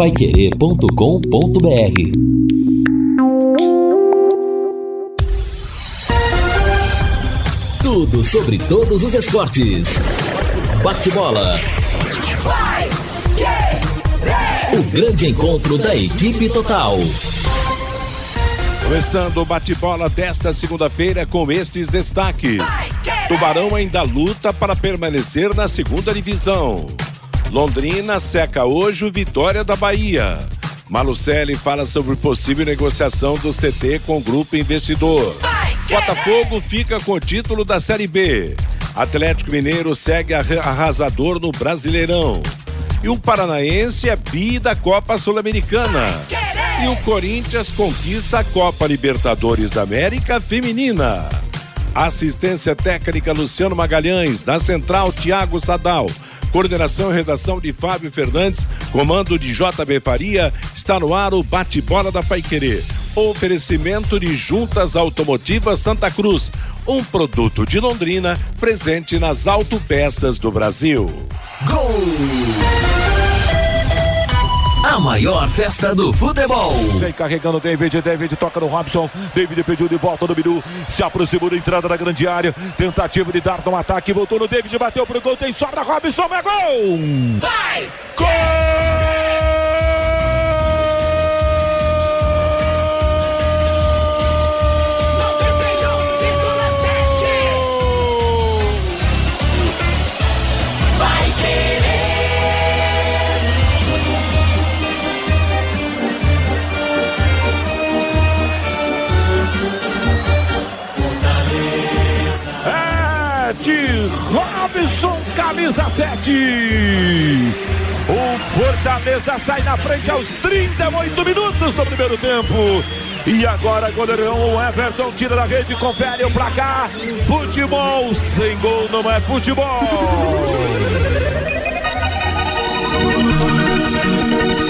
paiquerê.com.br Tudo sobre todos os esportes. Bate-bola. O grande encontro da equipe total. Começando o bate-bola desta segunda-feira com estes destaques. Tubarão ainda luta para permanecer na segunda divisão. Londrina seca hoje o Vitória da Bahia. Malucelli fala sobre possível negociação do CT com o grupo investidor. Botafogo fica com o título da Série B. Atlético Mineiro segue arrasador no Brasileirão. E o Paranaense é bi da Copa Sul-Americana. E o Corinthians conquista a Copa Libertadores da América Feminina. Assistência técnica Luciano Magalhães, na central Tiago Sadal. Coordenação e redação de Fábio Fernandes, comando de JB Faria, está no ar o bate-bola da Paiquerê. Oferecimento de Juntas Automotivas Santa Cruz, um produto de Londrina presente nas autopeças do Brasil. Gol! A maior festa do futebol. Vem carregando o David, David toca no Robson. David pediu de volta no Bidu. Se aproximou da entrada da grande área. Tentativa de dar no ataque. Voltou no David, bateu pro gol. Tem sobra, Robson, é gol! Vai! Gol! Camisa 7. O Fortaleza sai na frente aos 38 minutos do primeiro tempo. E agora, goleirão, Everton tira da rede, confere o placar. Futebol sem gol não é futebol.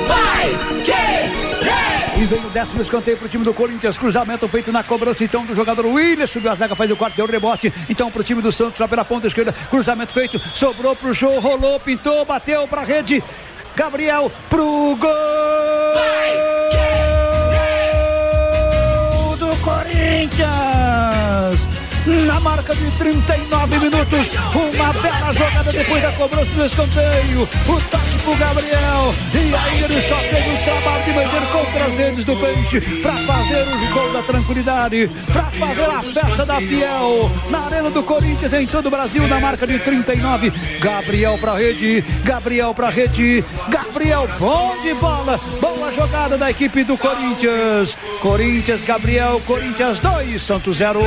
Vai, e vem o décimo escanteio para o time do Corinthians. Cruzamento feito na cobrança então do jogador William. Subiu a zaga, faz o quarto, deu o rebote. Então para o time do Santos, lá pela ponta esquerda. Cruzamento feito, sobrou para o show, rolou, pintou, bateu para a rede. Gabriel pro gol! Vai, do Corinthians! Marca de 39 minutos. Uma bela jogada depois da cobrança do escanteio. O toque pro Gabriel. E aí ele só fez o trabalho de meter contra as redes do peixe para fazer os gols da tranquilidade, para fazer a festa da Fiel na Arena do Corinthians em todo o Brasil na marca de 39. Gabriel pra rede, Gabriel pra rede, Gabriel bom de bola. Boa jogada da equipe do Corinthians. Corinthians, Gabriel, Corinthians 2, Santos 0.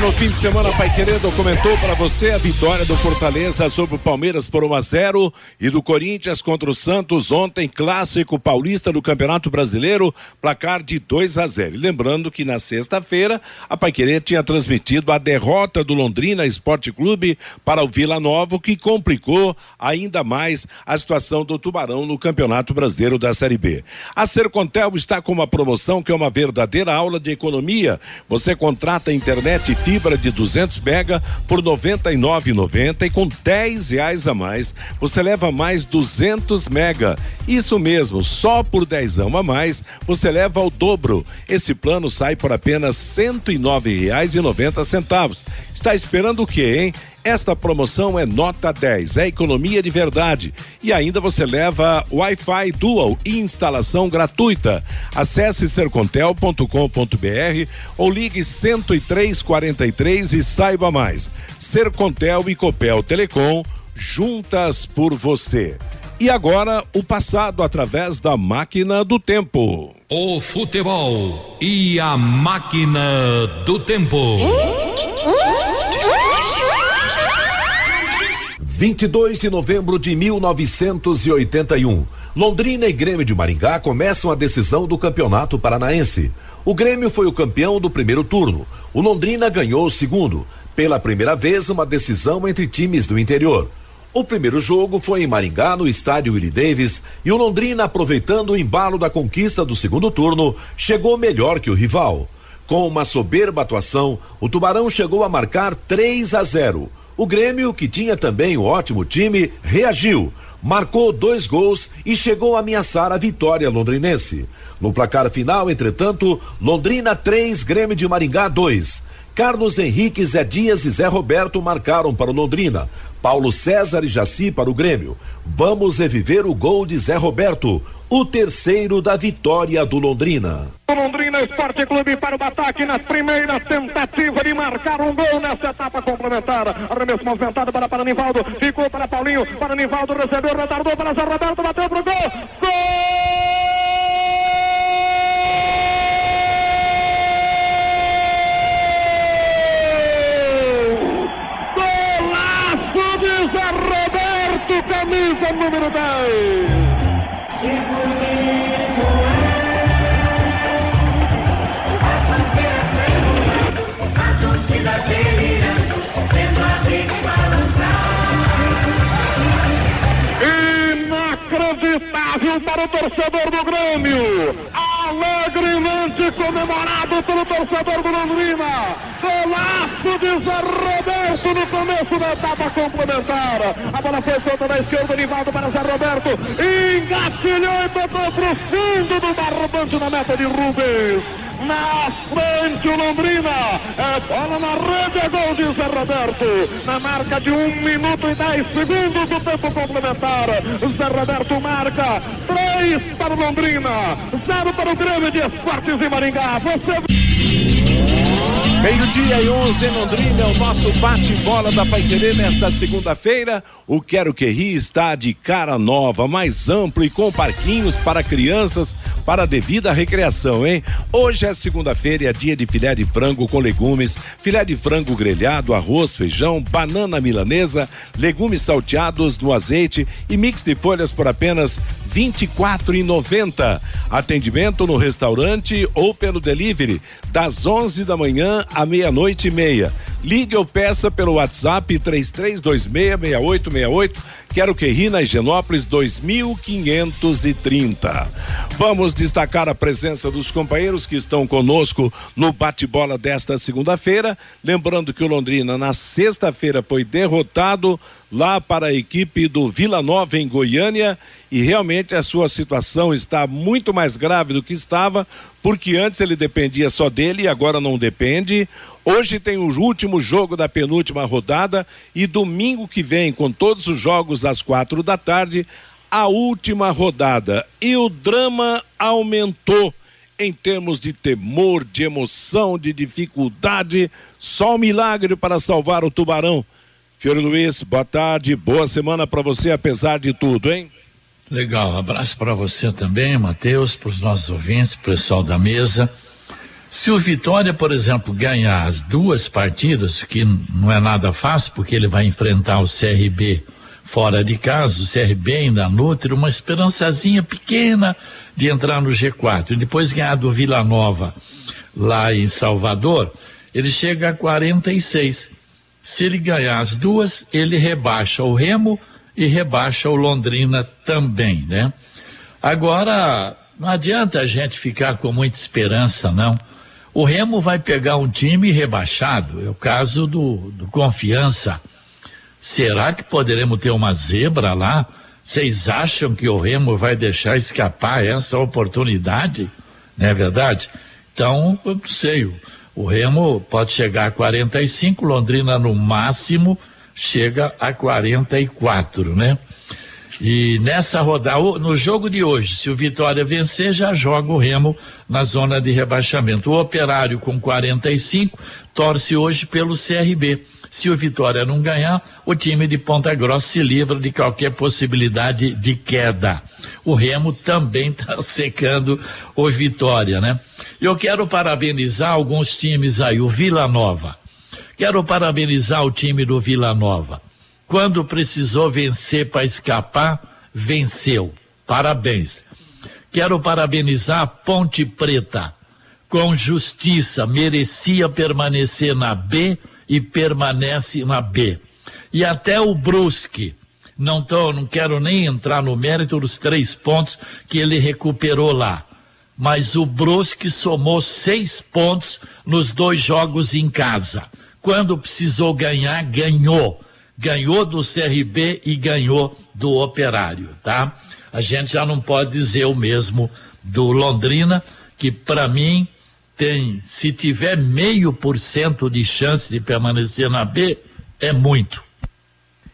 No fim de semana, Pai Querer comentou para você a vitória do Fortaleza sobre o Palmeiras por 1 a 0 e do Corinthians contra o Santos ontem, clássico paulista do Campeonato Brasileiro, placar de 2 a 0. E lembrando que na sexta-feira, a Pai Querer tinha transmitido a derrota do Londrina Esporte Clube para o Vila Nova, que complicou ainda mais a situação do Tubarão no Campeonato Brasileiro da Série B. A Sercontel está com uma promoção que é uma verdadeira aula de economia. Você contrata a internet fibra de 200 mega por 99,90 e com 10 reais a mais você leva mais 200 mega. Isso mesmo, só por 10 a mais você leva ao dobro. Esse plano sai por apenas 109 reais e 90 centavos. Está esperando o quê, hein? Esta promoção é nota 10, é economia de verdade. E ainda você leva Wi-Fi Dual e instalação gratuita. Acesse sercontel.com.br ou ligue 10343 e saiba mais. Sercontel e Copel Telecom, juntas por você. E agora, o passado através da máquina do tempo. O futebol e a máquina do tempo. 22 de novembro de 1981. Londrina e Grêmio de Maringá começam a decisão do Campeonato Paranaense. O Grêmio foi o campeão do primeiro turno. O Londrina ganhou o segundo. Pela primeira vez, uma decisão entre times do interior. O primeiro jogo foi em Maringá, no estádio Willie Davis, e o Londrina, aproveitando o embalo da conquista do segundo turno, chegou melhor que o rival. Com uma soberba atuação, o Tubarão chegou a marcar 3 a 0. O Grêmio, que tinha também um ótimo time, reagiu, marcou dois gols e chegou a ameaçar a vitória londrinense. No placar final, entretanto, Londrina 3, Grêmio de Maringá 2. Carlos Henrique, Zé Dias e Zé Roberto marcaram para o Londrina. Paulo César e Jaci para o Grêmio. Vamos reviver o gol de Zé Roberto, o terceiro da vitória do Londrina. O Londrina Esporte Clube para o ataque na primeira tentativa de marcar um gol nessa etapa complementar. Arremesso movimentado para para Nivaldo, ficou para Paulinho, para Nivaldo recebeu, retardou para Zé Roberto, bateu pro gol. Gol! Camisa número 10. Inacreditável para o torcedor do Grêmio alegremente comemorado pelo torcedor do Londrina. Golaço de Zé Roberto no começo da etapa complementar. A bola foi solta da esquerda, Nivaldo para Zé Roberto. Engatilhou e botou para o fundo do barbante na meta de Rubens. Na frente o Londrina. É bola na rede, é gol de Zé Roberto. Na marca de 1 minuto e 10 segundos do tempo complementar. Zé Roberto marca 3 para o Londrina, 0 para o Grêmio de Esportes e Maringá. Você. Meio-dia e 11 em Londrina, é o nosso bate-bola da Paiquerê nesta segunda-feira. O Quero Que Ri está de cara nova, mais amplo e com parquinhos para crianças para devida recreação, hein? Hoje é segunda-feira e é dia de filé de frango com legumes, filé de frango grelhado, arroz, feijão, banana milanesa, legumes salteados no azeite e mix de folhas por apenas R$ 24,90. Atendimento no restaurante ou pelo delivery das 11 da manhã à meia-noite e meia. Ligue ou peça pelo WhatsApp 33266868. Quero que ri na Higienópolis 2530. Vamos destacar a presença dos companheiros que estão conosco no bate-bola desta segunda-feira. Lembrando que o Londrina na sexta-feira foi derrotado lá para a equipe do Vila Nova em Goiânia e realmente a sua situação está muito mais grave do que estava, porque antes ele dependia só dele e agora não depende. Hoje tem o último jogo da penúltima rodada e domingo que vem, com todos os jogos às quatro da tarde, a última rodada. E o drama aumentou em termos de temor, de emoção, de dificuldade. Só um milagre para salvar o tubarão. Fiore Luiz, boa tarde, boa semana para você, apesar de tudo, hein? Legal, abraço para você também, Matheus, para os nossos ouvintes, pessoal da mesa. Se o Vitória, por exemplo, ganhar as duas partidas, que não é nada fácil, porque ele vai enfrentar o CRB fora de casa, o CRB ainda nutre uma esperançazinha pequena de entrar no G4. E depois ganhar do Vila Nova lá em Salvador, ele chega a 46. Se ele ganhar as duas, ele rebaixa o Remo e rebaixa o Londrina também, né? Agora, não adianta a gente ficar com muita esperança, não o Remo vai pegar um time rebaixado, é o caso do, do Confiança. Será que poderemos ter uma zebra lá? Vocês acham que o Remo vai deixar escapar essa oportunidade? Não é verdade? Então, eu não sei. O Remo pode chegar a 45, Londrina no máximo chega a 44, né? E nessa rodada, no jogo de hoje, se o Vitória vencer, já joga o Remo na zona de rebaixamento. O Operário com 45 torce hoje pelo CRB. Se o Vitória não ganhar, o time de Ponta Grossa se livra de qualquer possibilidade de queda. O Remo também está secando o Vitória, né? Eu quero parabenizar alguns times aí, o Vila Nova. Quero parabenizar o time do Vila Nova quando precisou vencer para escapar, venceu. Parabéns. Quero parabenizar a Ponte Preta. Com justiça, merecia permanecer na B e permanece na B. E até o Brusque. Não, tô, não quero nem entrar no mérito dos três pontos que ele recuperou lá. Mas o Brusque somou seis pontos nos dois jogos em casa. Quando precisou ganhar, ganhou ganhou do CRB e ganhou do Operário, tá? A gente já não pode dizer o mesmo do Londrina, que para mim tem, se tiver meio por cento de chance de permanecer na B, é muito.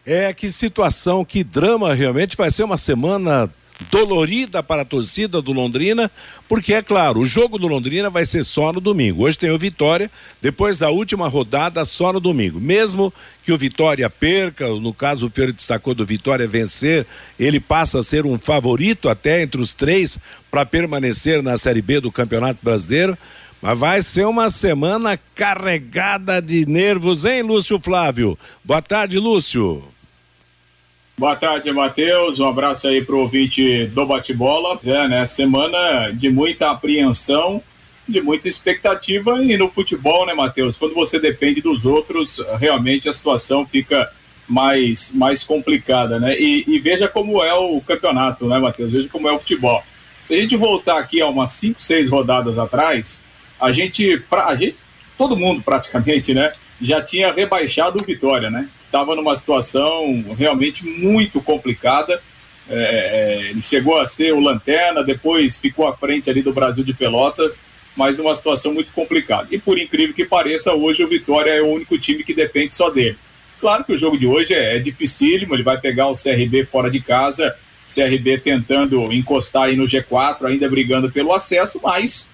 É, que situação, que drama realmente. Vai ser uma semana dolorida para a torcida do Londrina, porque é claro, o jogo do Londrina vai ser só no domingo. Hoje tem o Vitória, depois da última rodada só no domingo. Mesmo que o Vitória perca, no caso o Fiore destacou do Vitória vencer, ele passa a ser um favorito até entre os três para permanecer na Série B do Campeonato Brasileiro. Mas vai ser uma semana carregada de nervos, hein, Lúcio Flávio? Boa tarde, Lúcio. Boa tarde, Matheus. Um abraço aí pro ouvinte do bate-bola. É, né? Semana de muita apreensão, de muita expectativa e no futebol, né, Matheus? Quando você depende dos outros, realmente a situação fica mais, mais complicada, né? E, e veja como é o campeonato, né, Matheus? Veja como é o futebol. Se a gente voltar aqui a umas 5, 6 rodadas atrás, a gente, pra, a gente, todo mundo praticamente, né, já tinha rebaixado o Vitória, né? Estava numa situação realmente muito complicada. É, é, ele chegou a ser o lanterna, depois ficou à frente ali do Brasil de Pelotas, mas numa situação muito complicada. E por incrível que pareça, hoje o Vitória é o único time que depende só dele. Claro que o jogo de hoje é, é dificílimo, ele vai pegar o CRB fora de casa, CRB tentando encostar aí no G4, ainda brigando pelo acesso, mas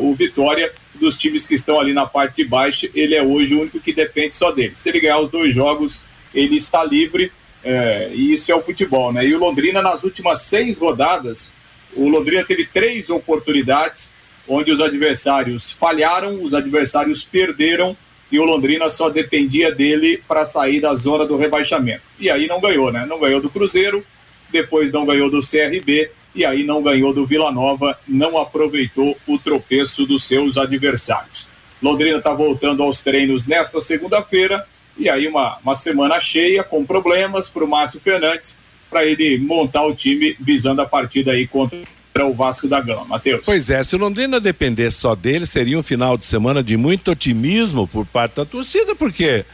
o Vitória, dos times que estão ali na parte de baixo, ele é hoje o único que depende só dele. Se ele ganhar os dois jogos, ele está livre, uh, e isso é o futebol, né? E o Londrina, nas últimas seis rodadas, o Londrina teve três oportunidades onde os adversários falharam, os adversários perderam e o Londrina só dependia dele para sair da zona do rebaixamento. E aí não ganhou, né? Não ganhou do Cruzeiro, depois não ganhou do CRB e aí não ganhou do Vila Nova, não aproveitou o tropeço dos seus adversários. Londrina está voltando aos treinos nesta segunda-feira e aí uma, uma semana cheia com problemas para o Márcio Fernandes para ele montar o time visando a partida aí contra o Vasco da Gama. Matheus. Pois é, se o Londrina dependesse só dele, seria um final de semana de muito otimismo por parte da torcida, porque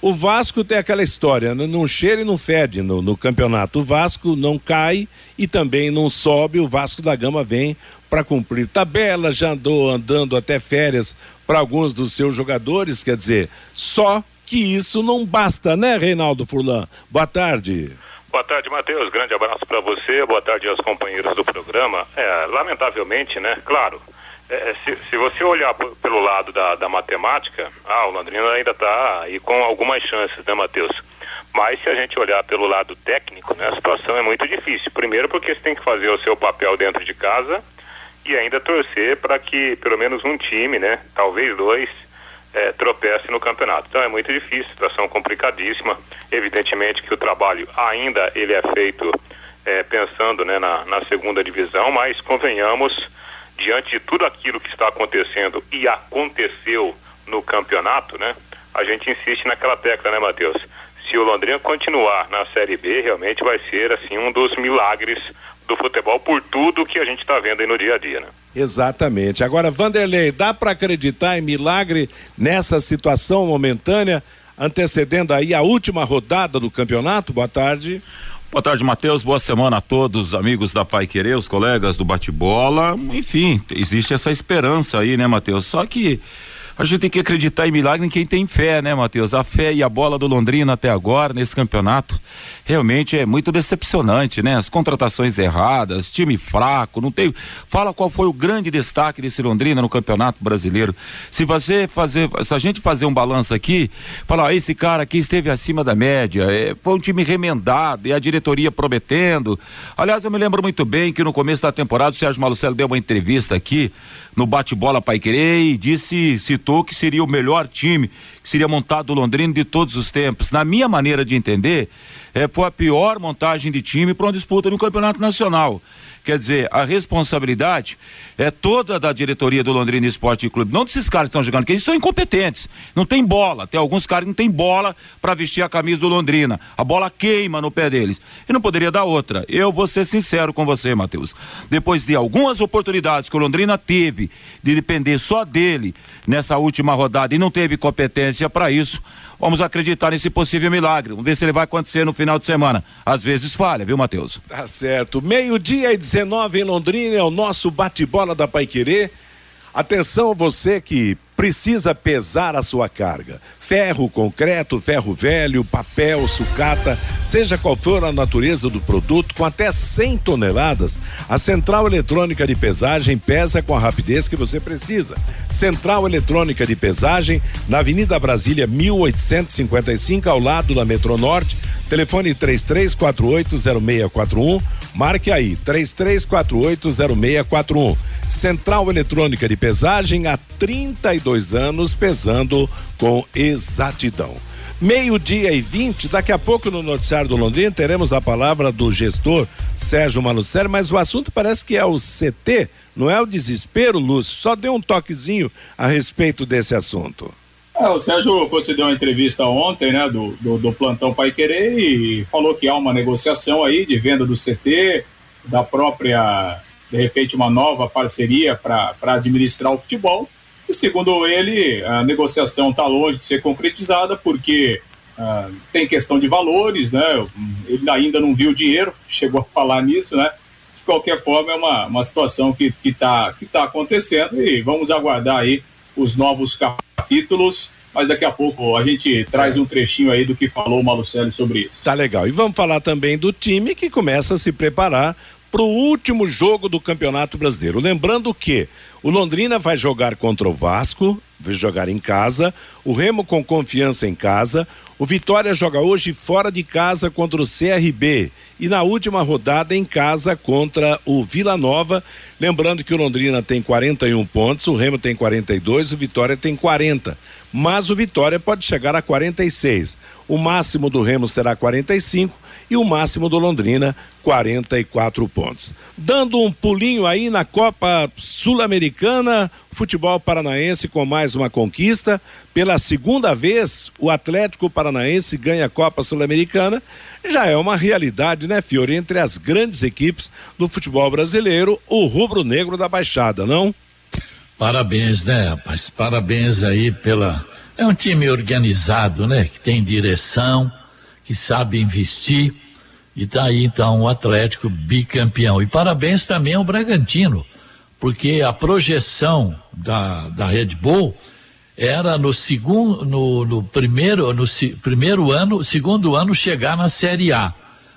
o Vasco tem aquela história, né? não cheira e não fede no, no, campeonato. O Vasco não cai e também não sobe. O Vasco da Gama vem para cumprir tabela, já andou andando até férias para alguns dos seus jogadores. Quer dizer, só que isso não basta, né, Reinaldo Furlan? Boa tarde. Boa tarde, Matheus. Grande abraço para você. Boa tarde aos companheiros do programa. É, lamentavelmente, né? Claro, é, é, se, se, você olhar pelo lado da, da, matemática, ah, o Londrina ainda está aí com algumas chances, né, Matheus? Mas se a gente olhar pelo lado técnico, né, a situação é muito difícil. Primeiro porque você tem que fazer o seu papel dentro de casa e ainda torcer para que pelo menos um time, né, talvez dois, é, tropece no campeonato. Então é muito difícil, situação complicadíssima. Evidentemente que o trabalho ainda ele é feito é, pensando né, na, na segunda divisão, mas convenhamos diante de tudo aquilo que está acontecendo e aconteceu no campeonato, né? A gente insiste naquela tecla, né, Matheus? Se o Londrina continuar na Série B, realmente vai ser assim um dos milagres do futebol por tudo que a gente está vendo aí no dia a dia, né? Exatamente. Agora, Vanderlei, dá para acreditar em milagre nessa situação momentânea, antecedendo aí a última rodada do campeonato? Boa tarde. Boa tarde, Matheus. Boa semana a todos, amigos da Pai Querer, os colegas do bate-bola. Enfim, existe essa esperança aí, né, Matheus? Só que a gente tem que acreditar em milagre em quem tem fé, né, Matheus? A fé e a bola do Londrina até agora nesse campeonato realmente é muito decepcionante, né? As contratações erradas, time fraco, não tem. Fala qual foi o grande destaque desse Londrina no Campeonato Brasileiro. Se você fazer, se a gente fazer um balanço aqui, falar, ah, esse cara aqui esteve acima da média, é, foi um time remendado e a diretoria prometendo. Aliás, eu me lembro muito bem que no começo da temporada o Sérgio Malucello deu uma entrevista aqui no bate-bola Pai Querer e disse, citou que seria o melhor time que seria montado o Londrina de todos os tempos. Na minha maneira de entender, é, foi a pior montagem de time para uma disputa no Campeonato Nacional. Quer dizer, a responsabilidade é toda da diretoria do Londrina Esporte Clube, não desses caras que estão jogando, porque eles são incompetentes. Não tem bola. Tem alguns caras que não tem bola para vestir a camisa do Londrina. A bola queima no pé deles. E não poderia dar outra. Eu vou ser sincero com você, Matheus. Depois de algumas oportunidades que o Londrina teve de depender só dele nessa última rodada e não teve competência para isso. Vamos acreditar nesse possível milagre. Vamos ver se ele vai acontecer no final de semana. Às vezes falha, viu, Matheus? Tá certo. Meio-dia e 19 em Londrina é o nosso bate-bola da Paiquerê. Atenção você que precisa pesar a sua carga. Ferro, concreto, ferro velho, papel, sucata, seja qual for a natureza do produto, com até 100 toneladas, a Central Eletrônica de Pesagem pesa com a rapidez que você precisa. Central Eletrônica de Pesagem, na Avenida Brasília 1855, ao lado da Metronorte. Telefone 33480641. Marque aí, 33480641. Central Eletrônica de Pesagem há 32 anos pesando com exatidão. Meio-dia e 20, daqui a pouco no Noticiário do Londrina teremos a palavra do gestor Sérgio Malucelli, mas o assunto parece que é o CT, não é o desespero, Lúcio? Só dê um toquezinho a respeito desse assunto. É, o Sérgio concedeu uma entrevista ontem, né, do, do, do Plantão Pai Querer e falou que há uma negociação aí de venda do CT, da própria, de repente, uma nova parceria para administrar o futebol. E segundo ele, a negociação está longe de ser concretizada porque uh, tem questão de valores, né? Ele ainda não viu o dinheiro, chegou a falar nisso, né? De qualquer forma, é uma, uma situação que está que tá acontecendo e vamos aguardar aí os novos capítulos. Mas daqui a pouco a gente traz um trechinho aí do que falou o Malucelli sobre isso. Tá legal. E vamos falar também do time que começa a se preparar para o último jogo do Campeonato Brasileiro. Lembrando que o Londrina vai jogar contra o Vasco, vai jogar em casa, o Remo com confiança em casa, o Vitória joga hoje fora de casa contra o CRB e na última rodada em casa contra o Vila Nova. Lembrando que o Londrina tem 41 pontos, o Remo tem 42, o Vitória tem 40. Mas o Vitória pode chegar a 46. O máximo do Remo será 45 e o máximo do Londrina, 44 pontos. Dando um pulinho aí na Copa Sul-Americana, futebol paranaense com mais uma conquista. Pela segunda vez, o Atlético Paranaense ganha a Copa Sul-Americana. Já é uma realidade, né, Fiore? Entre as grandes equipes do futebol brasileiro, o rubro-negro da Baixada, não? Parabéns, né, rapaz? Parabéns aí pela. É um time organizado, né? Que tem direção que sabe investir. E tá aí então o Atlético bicampeão. E parabéns também ao Bragantino, porque a projeção da, da Red Bull era no segundo, no, no primeiro, no primeiro ano, segundo ano chegar na Série A,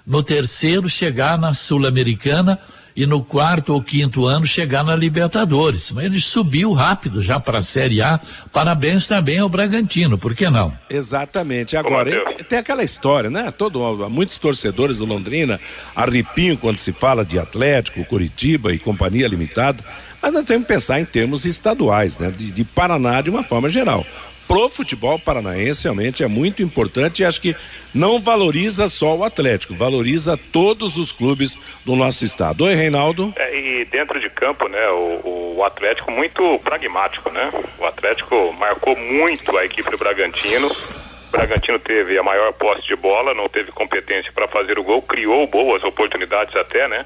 no terceiro chegar na Sul-Americana e no quarto ou quinto ano chegar na Libertadores. Mas ele subiu rápido já para a Série A. Parabéns também ao Bragantino, por que não? Exatamente. Agora, tem aquela história, né? Todo, muitos torcedores do Londrina arrepiam quando se fala de Atlético, Curitiba e Companhia Limitada. Mas nós temos que pensar em termos estaduais, né? De, de Paraná de uma forma geral pro futebol paranaense realmente é muito importante e acho que não valoriza só o Atlético, valoriza todos os clubes do nosso estado. Oi, Reinaldo. É, e dentro de campo, né, o, o, Atlético muito pragmático, né? O Atlético marcou muito a equipe do Bragantino. O Bragantino teve a maior posse de bola, não teve competência para fazer o gol, criou boas oportunidades até, né?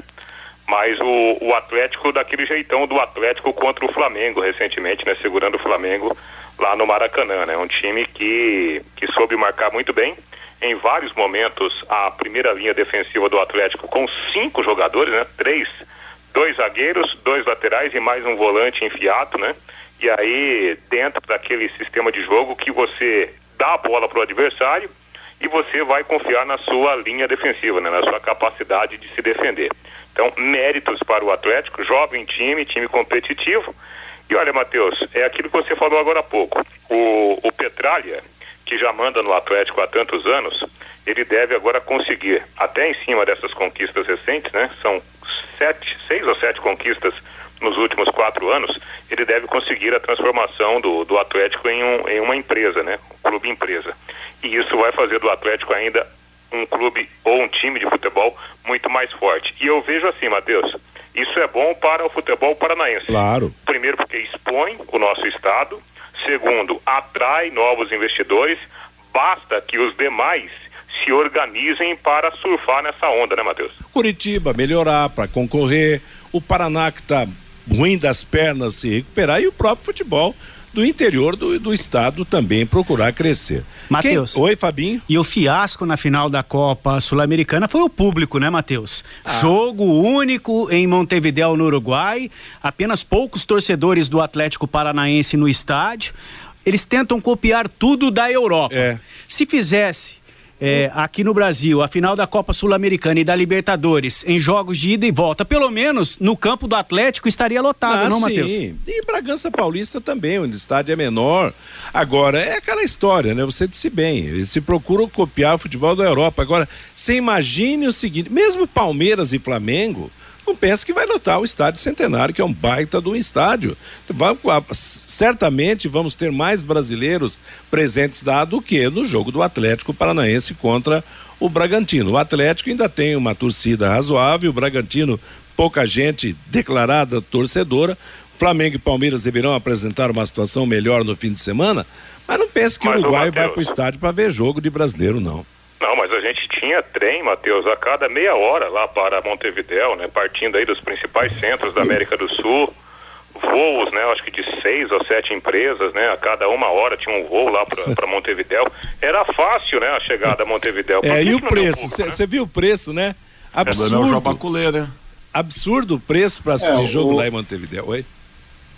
Mas o, o Atlético daquele jeitão do Atlético contra o Flamengo recentemente, né? Segurando o Flamengo lá no Maracanã, né? Um time que, que soube marcar muito bem. Em vários momentos, a primeira linha defensiva do Atlético com cinco jogadores, né? Três, dois zagueiros, dois laterais e mais um volante enfiado, né? E aí, dentro daquele sistema de jogo que você dá a bola para o adversário e você vai confiar na sua linha defensiva, né? Na sua capacidade de se defender. Então, méritos para o Atlético, jovem time, time competitivo e olha, Matheus, é aquilo que você falou agora há pouco. O, o Petralha, que já manda no Atlético há tantos anos, ele deve agora conseguir, até em cima dessas conquistas recentes, né? São sete, seis ou sete conquistas nos últimos quatro anos, ele deve conseguir a transformação do, do Atlético em, um, em uma empresa, né? Um clube empresa. E isso vai fazer do Atlético ainda um clube ou um time de futebol muito mais forte. E eu vejo assim, Matheus, isso é bom para o futebol paranaense. Claro. Primeiro, porque expõe o nosso estado. Segundo, atrai novos investidores. Basta que os demais se organizem para surfar nessa onda, né, Matheus? Curitiba melhorar para concorrer. O Paraná que está ruim das pernas se recuperar e o próprio futebol do interior do, do estado também procurar crescer. Matheus. Oi, Fabinho. E o fiasco na final da Copa Sul-Americana foi o público, né, Matheus? Ah. Jogo único em Montevideo, no Uruguai, apenas poucos torcedores do Atlético Paranaense no estádio. Eles tentam copiar tudo da Europa. É. Se fizesse é, aqui no Brasil, a final da Copa Sul-Americana e da Libertadores, em jogos de ida e volta, pelo menos no campo do Atlético estaria lotado, ah, não, Matheus? Sim, e Bragança Paulista também, onde o estádio é menor. Agora, é aquela história, né? Você disse bem, eles se procuram copiar o futebol da Europa. Agora, você imagine o seguinte, mesmo Palmeiras e Flamengo, não pense que vai lotar o estádio centenário, que é um baita um estádio. certamente vamos ter mais brasileiros presentes lá do que no jogo do Atlético Paranaense contra o Bragantino. O Atlético ainda tem uma torcida razoável, o Bragantino, pouca gente declarada torcedora. Flamengo e Palmeiras deverão apresentar uma situação melhor no fim de semana, mas não pense que o Uruguai vai para o estádio para ver jogo de brasileiro, não. Não, mas a gente tinha trem, Matheus, a cada meia hora lá para Montevidéu, né? Partindo aí dos principais centros da América do Sul. Voos, né? Acho que de seis ou sete empresas, né? A cada uma hora tinha um voo lá para Montevidéu. Era fácil, né? A chegada a Montevidéu. É, e o preço? Você né? viu o preço, né? Absurdo. É, né? Absurdo o preço para assistir é, jogo o... lá em Montevidéu. Oi?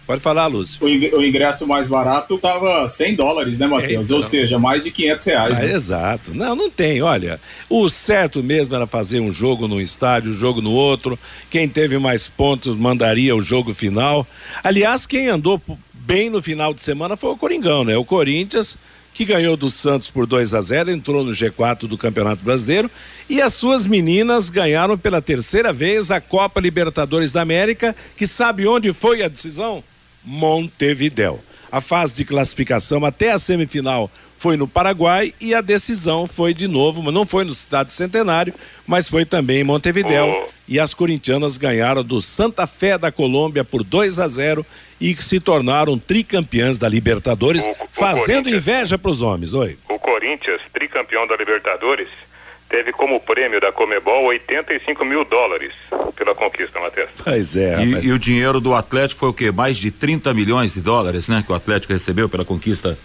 Pode falar, Lúcio. O ingresso mais barato estava 100 dólares, né, Matheus? É, então... Ou seja, mais de 500 reais. Ah, né? Exato. Não, não tem. Olha, o certo mesmo era fazer um jogo num estádio, um jogo no outro. Quem teve mais pontos mandaria o jogo final. Aliás, quem andou bem no final de semana foi o Coringão, né? O Corinthians que ganhou do Santos por 2 a 0, entrou no G4 do Campeonato Brasileiro e as suas meninas ganharam pela terceira vez a Copa Libertadores da América, que sabe onde foi a decisão? Montevidéu. A fase de classificação até a semifinal foi no Paraguai e a decisão foi de novo, mas não foi no Estado Centenário, mas foi também em Montevidéu. Oh. E as corintianas ganharam do Santa Fé da Colômbia por 2 a 0 e se tornaram tricampeãs da Libertadores, o, fazendo inveja para os homens. Oi. O Corinthians, tricampeão da Libertadores, teve como prêmio da Comebol 85 mil dólares pela conquista, Matheus. Pois é. E, e, o dinheiro do Atlético foi o quê? Mais de 30 milhões de dólares, né? Que o Atlético recebeu pela conquista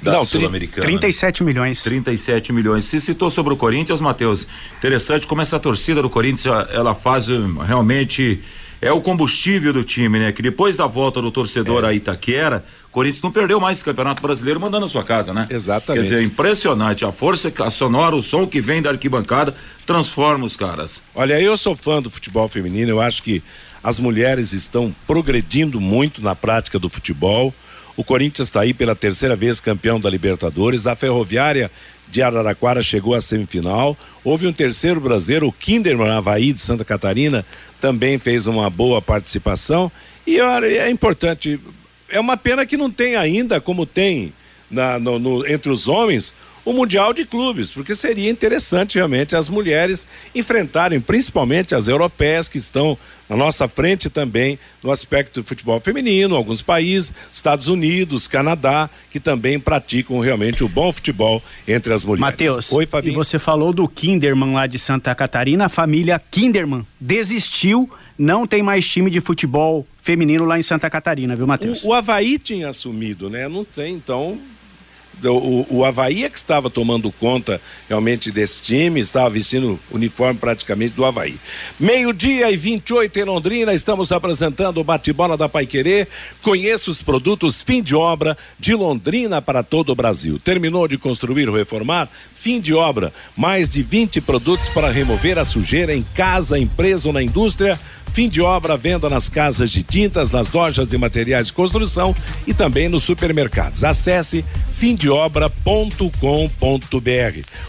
da Sul-Americana. 37 milhões. 37 milhões. Se citou sobre o Corinthians, Matheus, interessante como essa torcida do Corinthians, ela faz hum, realmente é o combustível do time, né? Que depois da volta do torcedor é. a Itaquera, Corinthians não perdeu mais esse Campeonato Brasileiro mandando a sua casa, né? Exatamente. Quer dizer, impressionante. A força a sonora, o som que vem da arquibancada transforma os caras. Olha, eu sou fã do futebol feminino, eu acho que as mulheres estão progredindo muito na prática do futebol. O Corinthians está aí pela terceira vez campeão da Libertadores. A Ferroviária de Araraquara chegou à semifinal. Houve um terceiro brasileiro, o Kinderman Havaí de Santa Catarina, também fez uma boa participação. E olha, é importante é uma pena que não tem ainda, como tem na, no, no, entre os homens, o Mundial de Clubes, porque seria interessante realmente as mulheres enfrentarem, principalmente as europeias que estão na nossa frente também no aspecto do futebol feminino, alguns países, Estados Unidos, Canadá, que também praticam realmente o bom futebol entre as mulheres. Matheus, Oi, e você falou do Kinderman lá de Santa Catarina, a família Kinderman desistiu não tem mais time de futebol feminino lá em Santa Catarina, viu, Matheus? O, o Havaí tinha assumido, né? Não tem, então o, o Havaí é que estava tomando conta realmente desse time, estava vestindo uniforme praticamente do Havaí. Meio-dia e 28 em Londrina, estamos apresentando o bate-bola da Paiquerê. Conheça os produtos fim de obra de Londrina para todo o Brasil. Terminou de construir ou reformar? Fim de obra. Mais de 20 produtos para remover a sujeira em casa, empresa ou na indústria Fim de obra, venda nas casas de tintas, nas lojas de materiais de construção e também nos supermercados. Acesse fimdeobra.com.br.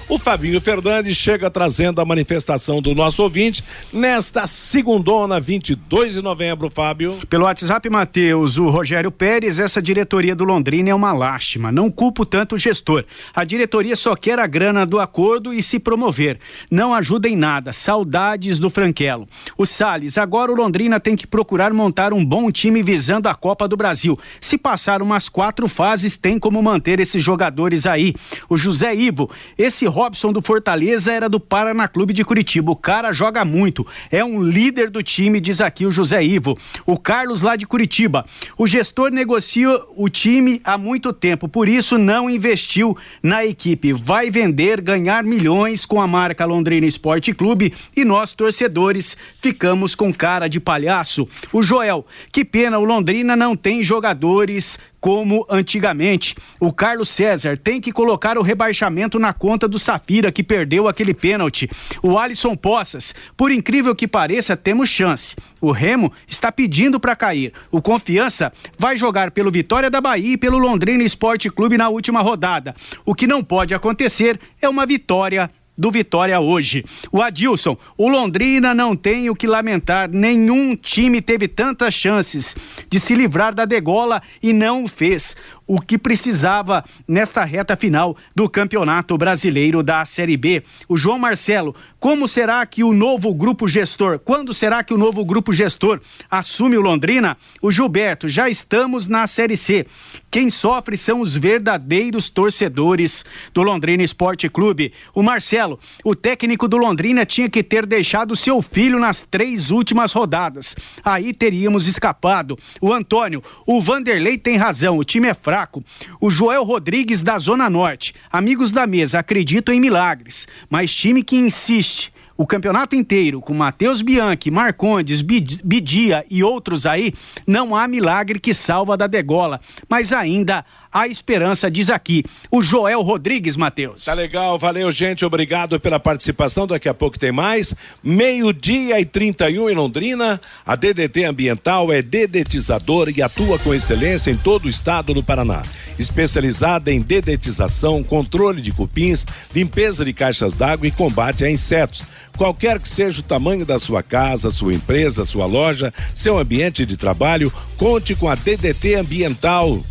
O Fabinho Fernandes chega trazendo a manifestação do nosso ouvinte nesta segundona, 22 de novembro, Fábio. Pelo WhatsApp, Matheus, o Rogério Pérez, essa diretoria do Londrina é uma lástima. Não culpo tanto o gestor. A diretoria só quer a grana grana do acordo e se promover. Não ajuda em nada. Saudades do Franquelo. O Salles, agora o Londrina tem que procurar montar um bom time visando a Copa do Brasil. Se passar umas quatro fases, tem como manter esses jogadores aí. O José Ivo, esse Robson do Fortaleza era do Paraná Clube de Curitiba. O cara joga muito. É um líder do time, diz aqui o José Ivo. O Carlos lá de Curitiba. O gestor negocia o time há muito tempo, por isso não investiu na equipe. Vai vender, ganhar milhões com a marca Londrina Esporte Clube e nós, torcedores, ficamos com cara de palhaço. O Joel, que pena, o Londrina não tem jogadores como antigamente. O Carlos César tem que colocar o rebaixamento na conta do Safira, que perdeu aquele pênalti. O Alisson Poças, por incrível que pareça, temos chance. O Remo está pedindo para cair. O Confiança vai jogar pelo Vitória da Bahia e pelo Londrina Esporte Clube na última rodada. O que não pode acontecer é uma vitória do Vitória hoje. O Adilson, o Londrina não tem o que lamentar, nenhum time teve tantas chances de se livrar da degola e não fez o que precisava nesta reta final do Campeonato Brasileiro da Série B. O João Marcelo, como será que o novo grupo gestor, quando será que o novo grupo gestor assume o Londrina? O Gilberto, já estamos na Série C. Quem sofre são os verdadeiros torcedores do Londrina Esporte Clube. O Marcelo, o técnico do Londrina tinha que ter deixado seu filho nas três últimas rodadas. Aí teríamos escapado. O Antônio, o Vanderlei tem razão, o time é fraco. O Joel Rodrigues da Zona Norte. Amigos da mesa, acredito em milagres, mas time que insiste o campeonato inteiro com Matheus Bianchi, Marcondes, Bidia e outros aí, não há milagre que salva da degola, mas ainda a esperança, diz aqui o Joel Rodrigues, Matheus. Tá legal, valeu, gente. Obrigado pela participação. Daqui a pouco tem mais. Meio-dia e 31 em Londrina. A DDT Ambiental é dedetizadora e atua com excelência em todo o estado do Paraná. Especializada em dedetização, controle de cupins, limpeza de caixas d'água e combate a insetos. Qualquer que seja o tamanho da sua casa, sua empresa, sua loja, seu ambiente de trabalho, conte com a DDT Ambiental.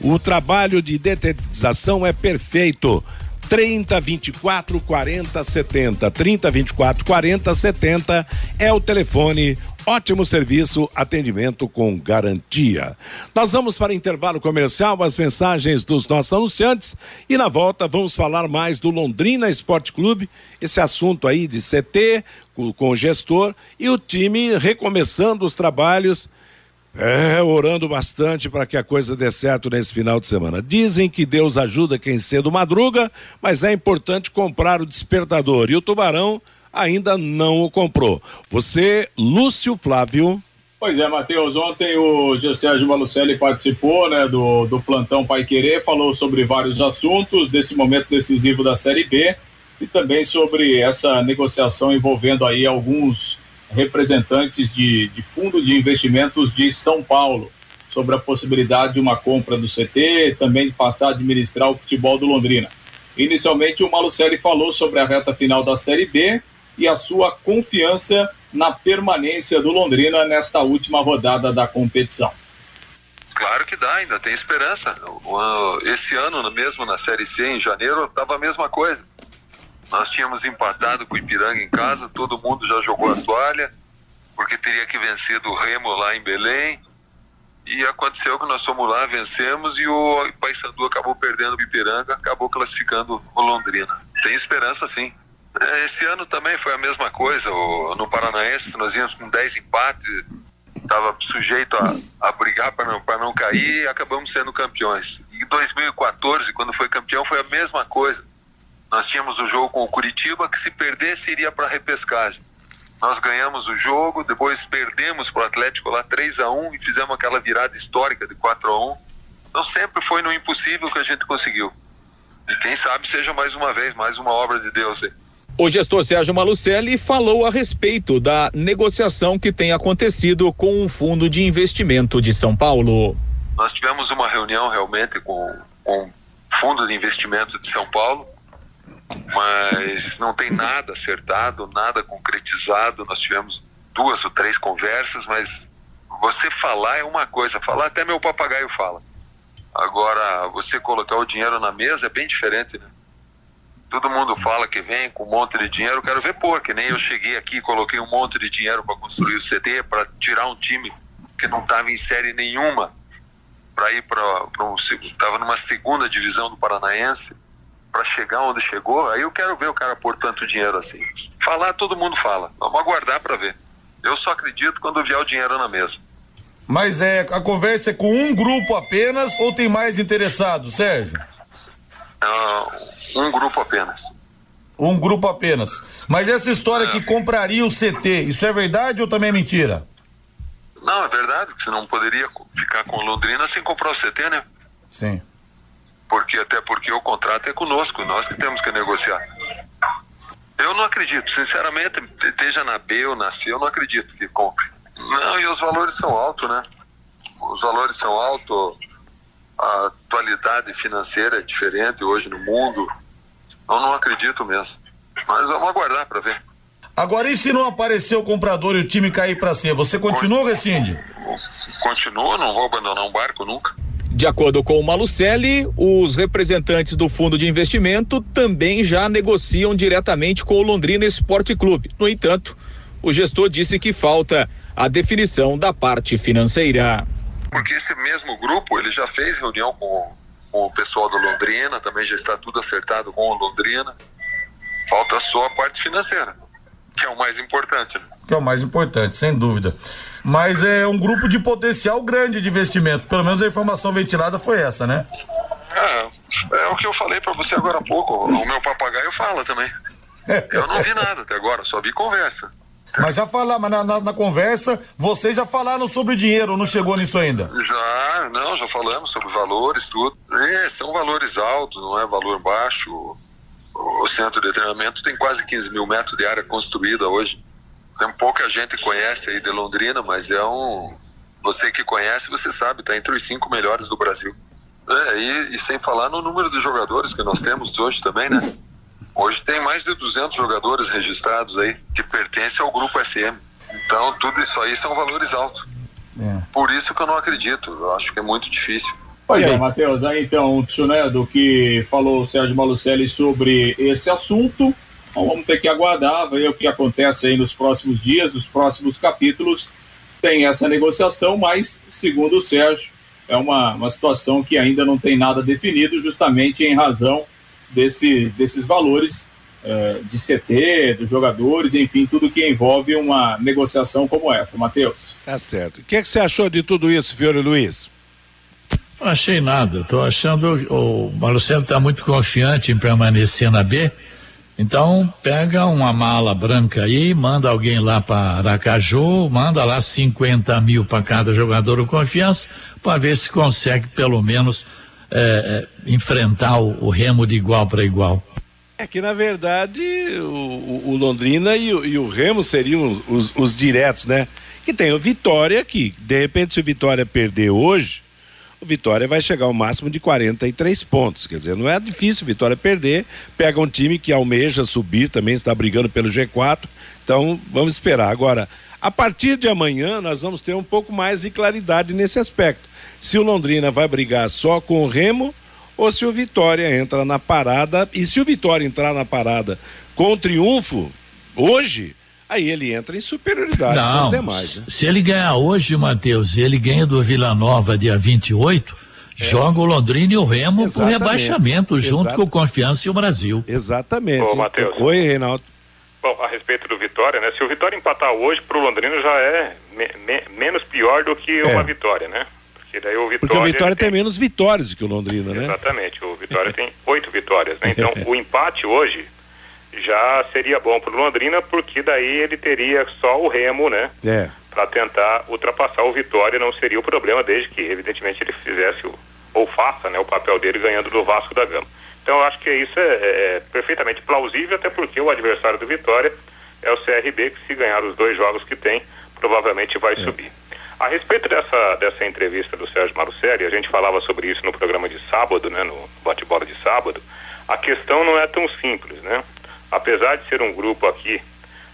O trabalho de detetização é perfeito. 30 24 40 70. 30 24 40 70 é o telefone. Ótimo serviço, atendimento com garantia. Nós vamos para intervalo comercial, as mensagens dos nossos anunciantes e na volta vamos falar mais do Londrina Esporte Clube, esse assunto aí de CT com, o gestor e o time recomeçando os trabalhos é, orando bastante para que a coisa dê certo nesse final de semana. Dizem que Deus ajuda quem cedo madruga, mas é importante comprar o despertador. E o Tubarão ainda não o comprou. Você, Lúcio Flávio. Pois é, Matheus, ontem o Gestérgio Malucelli participou né, do, do plantão Pai Querer, falou sobre vários assuntos desse momento decisivo da Série B e também sobre essa negociação envolvendo aí alguns representantes de, de fundo de investimentos de São Paulo sobre a possibilidade de uma compra do CT, também de passar a administrar o futebol do Londrina. Inicialmente, o Malucelli falou sobre a reta final da Série B e a sua confiança na permanência do Londrina nesta última rodada da competição. Claro que dá, ainda tem esperança. Esse ano mesmo na Série C, em janeiro, estava a mesma coisa. Nós tínhamos empatado com o Ipiranga em casa, todo mundo já jogou a toalha, porque teria que vencer do Remo lá em Belém. E aconteceu que nós fomos lá, vencemos e o Paysandu acabou perdendo o Ipiranga, acabou classificando o Londrina. Tem esperança sim. É, esse ano também foi a mesma coisa. no Paranaense nós íamos com 10 empates, estava sujeito a, a brigar para não, não cair e acabamos sendo campeões. E 2014, quando foi campeão, foi a mesma coisa nós tínhamos o jogo com o Curitiba, que se perdesse iria para a repescagem. Nós ganhamos o jogo, depois perdemos para o Atlético lá 3 a 1 e fizemos aquela virada histórica de 4 a 1 Então sempre foi no impossível que a gente conseguiu. E quem sabe seja mais uma vez, mais uma obra de Deus aí. O gestor Sérgio Malucelli falou a respeito da negociação que tem acontecido com o Fundo de Investimento de São Paulo. Nós tivemos uma reunião realmente com, com o Fundo de Investimento de São Paulo mas não tem nada acertado, nada concretizado. Nós tivemos duas ou três conversas, mas você falar é uma coisa, falar até meu papagaio fala. Agora, você colocar o dinheiro na mesa é bem diferente, né? Todo mundo fala que vem com um monte de dinheiro, quero ver pôr, que nem eu cheguei aqui, coloquei um monte de dinheiro para construir o CT, para tirar um time que não estava em série nenhuma, para ir para um estava numa segunda divisão do Paranaense, para chegar onde chegou, aí eu quero ver o cara pôr tanto dinheiro assim. Falar todo mundo fala, vamos aguardar para ver. Eu só acredito quando vier o dinheiro na mesa. Mas é a conversa é com um grupo apenas ou tem mais interessados, Sérgio? Uh, um grupo apenas. Um grupo apenas. Mas essa história é. que compraria o CT, isso é verdade ou também é mentira? Não, é verdade, você não poderia ficar com Londrina sem comprar o CT, né? Sim. Porque até porque o contrato é conosco, nós que temos que negociar. Eu não acredito, sinceramente, esteja na B ou na C, eu não acredito que compre. Não, e os valores são altos, né? Os valores são altos, a atualidade financeira é diferente hoje no mundo. Eu não acredito mesmo. Mas vamos aguardar para ver. Agora, e se não aparecer o comprador e o time cair para C? Você continua ou rescinde? Continua, não vou abandonar um barco nunca. De acordo com o Malucelli, os representantes do fundo de investimento também já negociam diretamente com o Londrina Esporte Clube. No entanto, o gestor disse que falta a definição da parte financeira. Porque esse mesmo grupo, ele já fez reunião com, com o pessoal do Londrina, também já está tudo acertado com o Londrina. Falta só a parte financeira, que é o mais importante. Né? Que é o mais importante, sem dúvida. Mas é um grupo de potencial grande de investimento. Pelo menos a informação ventilada foi essa, né? É, é o que eu falei para você agora há pouco. O meu papagaio fala também. Eu não vi nada até agora, só vi conversa. Mas já falaram, mas na, na, na, conversa, vocês já falaram sobre dinheiro, não chegou nisso ainda? Já, não, já falamos sobre valores, tudo. É, são valores altos, não é valor baixo. O, o centro de treinamento tem quase 15 mil metros de área construída hoje. Tem pouca gente que conhece aí de Londrina, mas é um. Você que conhece, você sabe, está entre os cinco melhores do Brasil. É, e, e sem falar no número de jogadores que nós temos hoje também, né? Hoje tem mais de 200 jogadores registrados aí que pertencem ao grupo SM. Então, tudo isso aí são valores altos. É. Por isso que eu não acredito. Eu acho que é muito difícil. Pois é, Matheus, aí então, né, do que falou o Sérgio Malucelli sobre esse assunto. Então, vamos ter que aguardar, ver o que acontece aí nos próximos dias, nos próximos capítulos. Tem essa negociação, mas, segundo o Sérgio, é uma, uma situação que ainda não tem nada definido, justamente em razão desse, desses valores é, de CT, dos jogadores, enfim, tudo que envolve uma negociação como essa, Matheus. Tá certo. O que, é que você achou de tudo isso, Fiore Luiz? Não achei nada. Estou achando o Marcelo está muito confiante em permanecer na B. Então pega uma mala branca aí, manda alguém lá para Aracaju, manda lá 50 mil para cada jogador de confiança, para ver se consegue pelo menos é, é, enfrentar o, o, Remo de igual para igual. É que na verdade o, o Londrina e o, e o, Remo seriam os, os diretos, né? Que tem o Vitória que, de repente, se o Vitória perder hoje, o Vitória vai chegar ao máximo de 43 pontos. Quer dizer, não é difícil o Vitória perder. Pega um time que almeja subir, também está brigando pelo G4. Então, vamos esperar. Agora, a partir de amanhã, nós vamos ter um pouco mais de claridade nesse aspecto se o Londrina vai brigar só com o Remo ou se o Vitória entra na parada. E se o Vitória entrar na parada com triunfo hoje, aí ele entra em superioridade Não, com os demais. Né? Se ele ganhar hoje, Matheus, ele ganha do Vila Nova dia 28. É. Joga o Londrina e o Remo Exatamente. pro rebaixamento, junto com o Confiança e o Brasil. Exatamente. Ô, Matheus. Oi, Reinaldo. Bom, a respeito do Vitória, né? Se o Vitória empatar hoje pro Londrina já é me, me, menos pior do que é. uma vitória, né? Porque daí o Vitória. Porque o Vitória tem, tem menos vitórias que o Londrina, né? Exatamente, o Vitória tem oito vitórias, né? Então o empate hoje já seria bom para o Londrina, porque daí ele teria só o Remo, né? É. Para tentar ultrapassar o Vitória, não seria o problema, desde que, evidentemente, ele fizesse o, ou faça né, o papel dele ganhando do Vasco da Gama. Então, eu acho que isso é, é, é perfeitamente plausível, até porque o adversário do Vitória é o CRB, que se ganhar os dois jogos que tem, provavelmente vai é. subir. A respeito dessa, dessa entrevista do Sérgio Marucelli, a gente falava sobre isso no programa de sábado, né, no bate-bola de sábado, a questão não é tão simples, né? Apesar de ser um grupo aqui,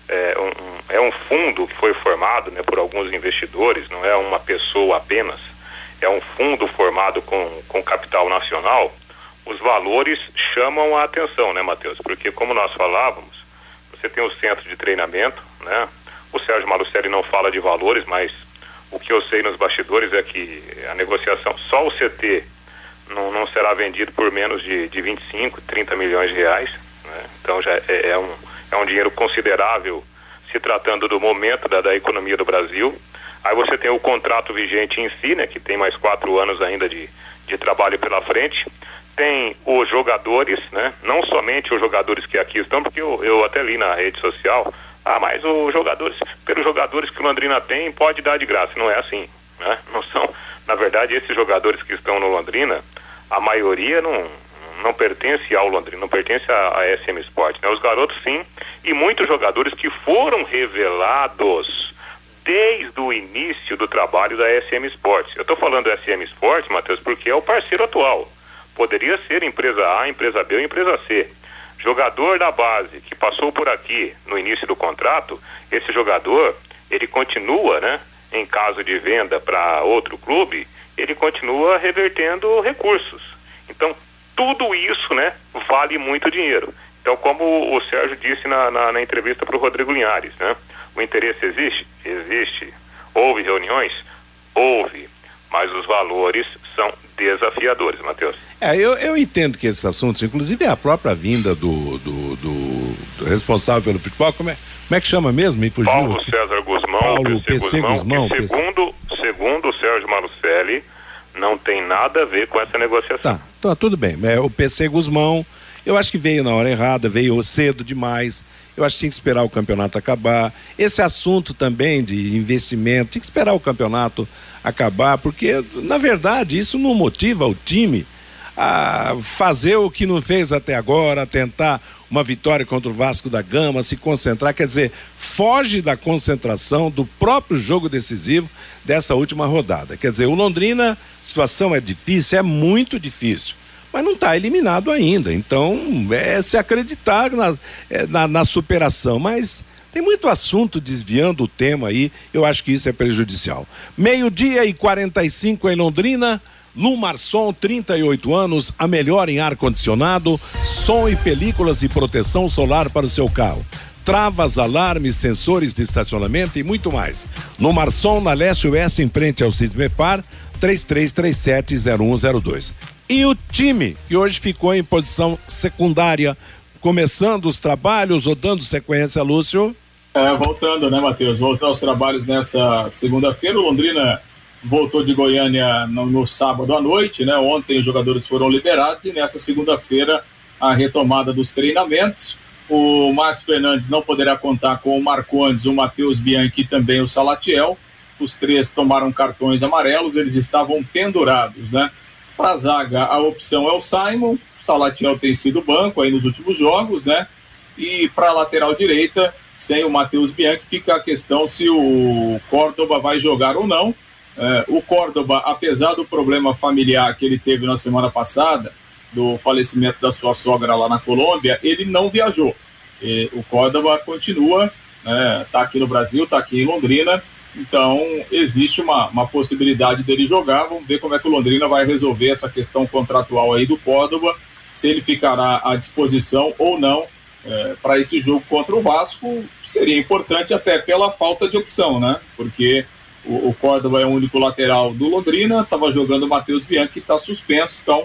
é um, é um fundo que foi formado né, por alguns investidores, não é uma pessoa apenas, é um fundo formado com, com capital nacional. os valores chamam a atenção, né, Matheus? Porque como nós falávamos, você tem o centro de treinamento, né? O Sérgio Malucelli não fala de valores, mas o que eu sei nos bastidores é que a negociação, só o CT não, não será vendido por menos de, de 25, 30 milhões de reais. Né? Então já é, é, um, é um dinheiro considerável se tratando do momento da, da economia do Brasil. Aí você tem o contrato vigente em si, né, que tem mais quatro anos ainda de, de trabalho pela frente. Tem os jogadores, né, não somente os jogadores que aqui estão, porque eu, eu até li na rede social, ah, mas os jogadores, pelos jogadores que o Londrina tem, pode dar de graça. Não é assim, né? Não são, na verdade, esses jogadores que estão no Londrina, a maioria não, não pertence ao Londrina, não pertence à, SM Sport. Né? Os garotos sim, e muitos jogadores que foram revelados desde o início do trabalho da SM Sport. Eu estou falando da SM Sport, Matheus, porque é o parceiro atual. Poderia ser empresa A, empresa B ou empresa C. Jogador da base que passou por aqui no início do contrato, esse jogador, ele continua, né? Em caso de venda para outro clube, ele continua revertendo recursos. Então, tudo isso, né, vale muito dinheiro. Então, como o Sérgio disse na, na, na entrevista para o Rodrigo Linhares, né, o interesse existe? Existe. Houve reuniões? Houve. Mas os valores são desafiadores, Matheus. É, eu, eu entendo que esses assuntos, inclusive a própria vinda do, do, do, do responsável pelo futebol, como é, como é que chama mesmo? Me fugiu. Paulo César Guzmão, Paulo PC, Guzmão, que segundo, segundo o Sérgio Marucelli, não tem nada a ver com essa negociação. Tá, tá tudo bem. É, o PC Guzmão, eu acho que veio na hora errada, veio cedo demais. Eu acho que tinha que esperar o campeonato acabar. Esse assunto também de investimento, tinha que esperar o campeonato acabar, porque, na verdade, isso não motiva o time a fazer o que não fez até agora, tentar uma vitória contra o Vasco da Gama, se concentrar, quer dizer, foge da concentração do próprio jogo decisivo dessa última rodada. Quer dizer, o Londrina, a situação é difícil, é muito difícil, mas não está eliminado ainda. Então, é se acreditar na, é, na, na superação, mas tem muito assunto desviando o tema aí, eu acho que isso é prejudicial. Meio-dia e 45 em Londrina. Lumarson, 38 anos, a melhor em ar-condicionado, som e películas de proteção solar para o seu carro. Travas, alarmes, sensores de estacionamento e muito mais. No Marson, na leste oeste, em frente ao Cismepar, 33370102. E o time, que hoje ficou em posição secundária, começando os trabalhos ou dando sequência, Lúcio? É, voltando, né, Matheus? Voltando aos trabalhos nessa segunda-feira, o Londrina voltou de Goiânia no, no, sábado à noite, né? Ontem os jogadores foram liberados e nessa segunda-feira a retomada dos treinamentos. O Márcio Fernandes não poderá contar com o Marcondes, o Matheus Bianchi e também o Salatiel. Os três tomaram cartões amarelos, eles estavam pendurados, né? Para a zaga, a opção é o Simon. O Salatiel tem sido banco aí nos últimos jogos, né? E para a lateral direita, sem o Matheus Bianchi, fica a questão se o Córdoba vai jogar ou não. É, o Córdoba, apesar do problema familiar que ele teve na semana passada, do falecimento da sua sogra lá na Colômbia, ele não viajou. E o Córdoba continua, está né, tá aqui no Brasil, está aqui em Londrina, então existe uma, uma possibilidade dele jogar. Vamos ver como é que o Londrina vai resolver essa questão contratual aí do Córdoba, se ele ficará à disposição ou não é, para esse jogo contra o Vasco. Seria importante até pela falta de opção, né? Porque o, o Córdoba é o único lateral do Londrina, estava jogando o Matheus Bianchi, que está suspenso, então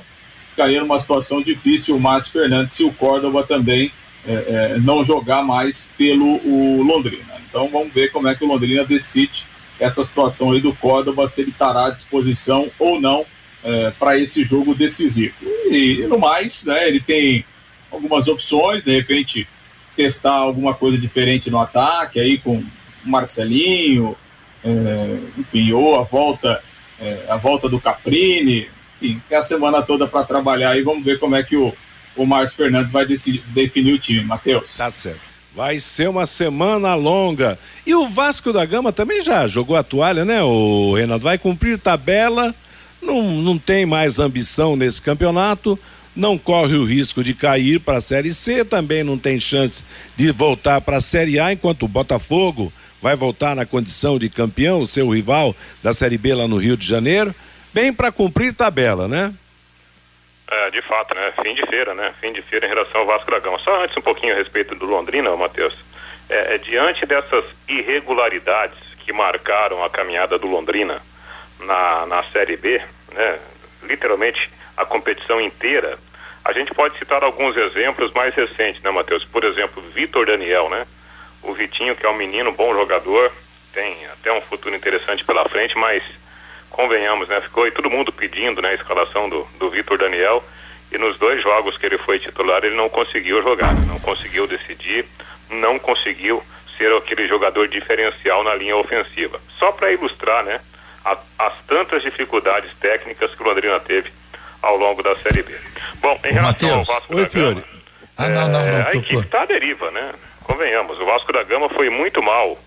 ficaria numa situação difícil o Márcio Fernandes e o Córdoba também é, é, não jogar mais pelo Londrina. Então vamos ver como é que o Londrina decide essa situação aí do Córdoba, se ele estará à disposição ou não é, para esse jogo decisivo. E, e, no mais, né, ele tem algumas opções, de repente testar alguma coisa diferente no ataque aí com Marcelinho, é, enfim, ou a volta, é, a volta do Caprini, enfim, tem a semana toda para trabalhar e vamos ver como é que o, o Márcio Fernandes vai decidir, definir o time, Matheus. Tá certo. Vai ser uma semana longa. E o Vasco da Gama também já jogou a toalha, né, o Renato? Vai cumprir tabela, não, não tem mais ambição nesse campeonato, não corre o risco de cair para a Série C, também não tem chance de voltar para a Série A, enquanto o Botafogo vai voltar na condição de campeão, o seu rival da Série B lá no Rio de Janeiro, bem para cumprir tabela, né? É, de fato, né? Fim de feira, né? Fim de feira em relação ao Vasco da Gama. Só antes um pouquinho a respeito do Londrina, Matheus. É, é, diante dessas irregularidades que marcaram a caminhada do Londrina na, na Série B, né? Literalmente a competição inteira, a gente pode citar alguns exemplos mais recentes, né, Matheus? Por exemplo, Vitor Daniel, né? O Vitinho, que é um menino, bom jogador, tem até um futuro interessante pela frente, mas convenhamos, né? Ficou aí todo mundo pedindo né, a escalação do, do Vitor Daniel e nos dois jogos que ele foi titular ele não conseguiu jogar, não conseguiu decidir, não conseguiu ser aquele jogador diferencial na linha ofensiva. Só para ilustrar, né, a, as tantas dificuldades técnicas que o Londrina teve ao longo da Série B. Bom, em Ô, relação Matheus. ao Vasco Oi, da. Gama, Ah, não, não, é, não, a equipe está à deriva, né? Convenhamos, o Vasco da Gama foi muito mal,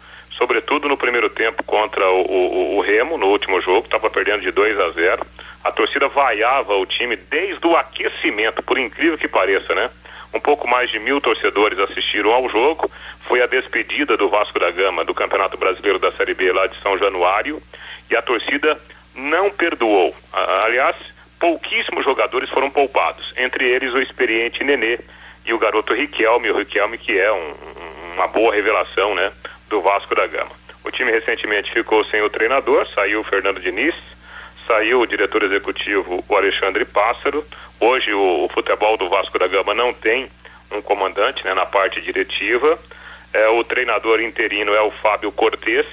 sobretudo no primeiro tempo contra o, o- o Remo, no último jogo, estava perdendo de 2 a 0. A torcida vaiava o time desde o aquecimento, por incrível que pareça, né? Um pouco mais de mil torcedores assistiram ao jogo. Foi a despedida do Vasco da Gama do Campeonato Brasileiro da Série B lá de São Januário e a torcida não perdoou. Aliás, pouquíssimos jogadores foram poupados, entre eles o experiente Nenê e o garoto Riquelme, o Riquelme que é um- uma boa revelação, né, do Vasco da Gama. O time recentemente ficou sem o treinador, saiu o Fernando Diniz, saiu o diretor executivo, o Alexandre Pássaro. Hoje o, o futebol do Vasco da Gama não tem um comandante, né, na parte diretiva. É, o treinador interino é o Fábio Cortes,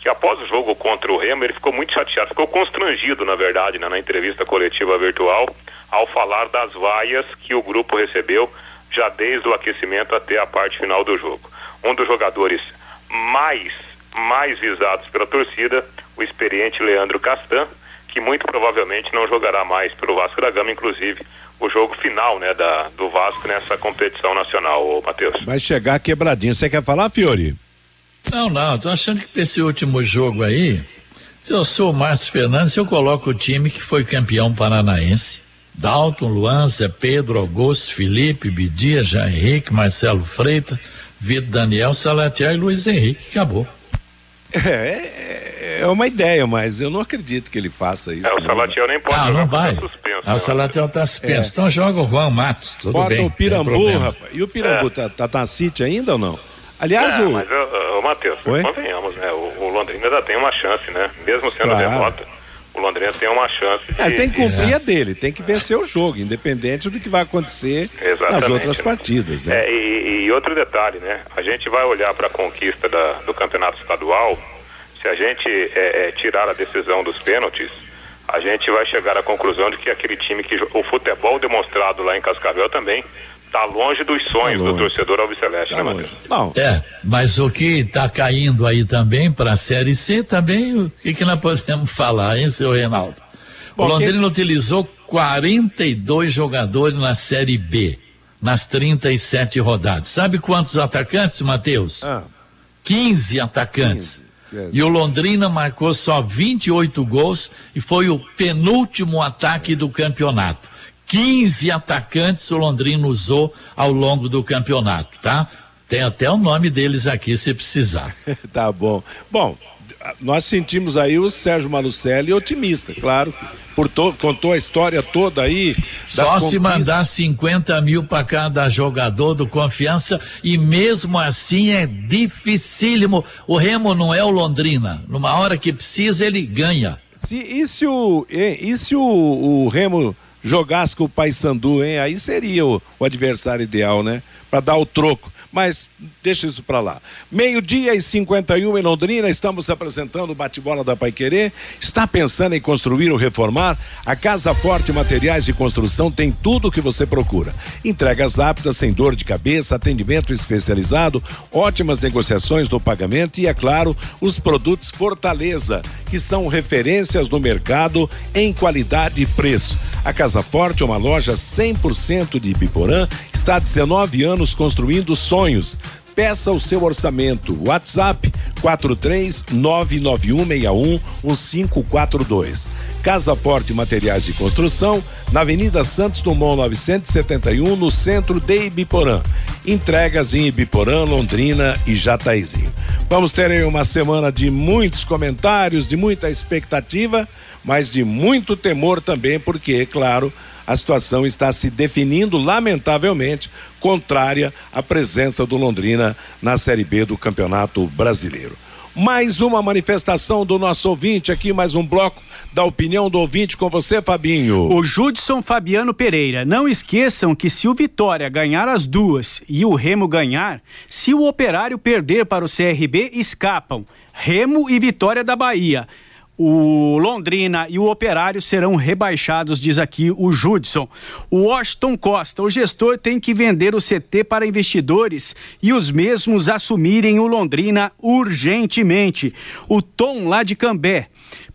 que após o jogo contra o Remo, ele ficou muito chateado, ficou constrangido, na verdade, né, na entrevista coletiva virtual, ao falar das vaias que o grupo recebeu já desde o aquecimento até a parte final do jogo. Um dos jogadores mais, mais visados pela torcida, o experiente Leandro Castan, que muito provavelmente não jogará mais pelo Vasco da Gama, inclusive o jogo final né, da, do Vasco nessa competição nacional, ô, Matheus. Vai chegar quebradinho. Você quer falar, Fiore? Não, não, tô achando que esse último jogo aí, se eu sou o Márcio Fernandes, eu coloco o time que foi campeão paranaense. Dalton, Luan, Zé Pedro, Augusto, Felipe, Bidia, Jean Henrique, Marcelo Freitas, Vitor Daniel, Salatiel e Luiz Henrique. Acabou. É, é uma ideia, mas eu não acredito que ele faça isso. É, o não. Salatiel nem pode Ah, não porque vai. tá suspenso. Ah, o Salatiel tá suspenso. É. Então joga o Juan Matos, tudo Bota bem. o não tem Pirambu, rapaz. E o Pirambu tá, tá, tá na City ainda ou não? Aliás, é, o. mas, ô, ô, Matheus, convenhamos, né? O, o Londrina ainda tem uma chance, né? Mesmo sendo Claro. derrota, o Londrina tem uma chance de... É, ele tem que cumprir a dele, tem que vencer o jogo, independente do que vai acontecer nas Exatamente, outras né? partidas, né? É, e, e outro detalhe, né? A gente vai olhar para a conquista da- do campeonato estadual. Se a gente é, é, tirar a decisão dos pênaltis, a gente vai chegar à conclusão de que aquele time que o futebol demonstrado lá em Cascavel também está longe dos sonhos do torcedor alviceleste, né, Matheus? Não. É, mas o que está caindo aí também para a Série C, também, o que, que nós podemos falar, hein, seu Reinaldo? Bom, o Londrina utilizou 42 jogadores na Série B, nas 37 rodadas. Sabe quantos atacantes, Matheus? Ah. 15 atacantes. E o Londrina marcou só 28 gols e foi o penúltimo ataque do campeonato. 15 atacantes o Londrina usou ao longo do campeonato, tá? Tem até o nome deles aqui se precisar. tá bom. Bom, nós sentimos aí o Sérgio Malucelli otimista, claro. Por to- contou a história toda aí. Só se conquistas. mandar 50 mil para cada jogador do confiança e mesmo assim é dificílimo. O Remo não é o Londrina. Numa hora que precisa, ele ganha. Se, e se o, e se o, o Remo jogasse com o Paysandu, hein? Aí seria o, o adversário ideal, né? Para dar o troco. Mas deixa isso para lá. Meio-dia e 51 em Londrina, estamos apresentando o bate-bola da Paiquerê. Está pensando em construir ou reformar? A Casa Forte Materiais de Construção tem tudo o que você procura. Entregas rápidas, sem dor de cabeça, atendimento especializado, ótimas negociações no pagamento e, é claro, os produtos Fortaleza, que são referências no mercado em qualidade e preço. A Casa Forte é uma loja 100% de Ibiporã, está há 19 anos construindo sonhos. Peça o seu orçamento. WhatsApp 43991611542. Casa Forte Materiais de Construção, na Avenida Santos Dumont 971, no centro de Ibiporã. Entregas em Ibiporã, Londrina e Jataizinho. Vamos ter aí uma semana de muitos comentários, de muita expectativa, mas de muito temor também, porque, claro, a situação está se definindo, lamentavelmente, contrária à presença do Londrina na Série B do Campeonato Brasileiro. Mais uma manifestação do nosso ouvinte aqui, mais um bloco da opinião do ouvinte com você, Fabinho. O Judson Fabiano Pereira. Não esqueçam que se o Vitória ganhar as duas e o Remo ganhar, se o Operário perder para o CRB, escapam. Remo e Vitória da Bahia o Londrina e o Operário serão rebaixados, diz aqui o Judson. O Washington Costa, o gestor tem que vender o CT para investidores e os mesmos assumirem o Londrina urgentemente. O Tom lá de Cambé.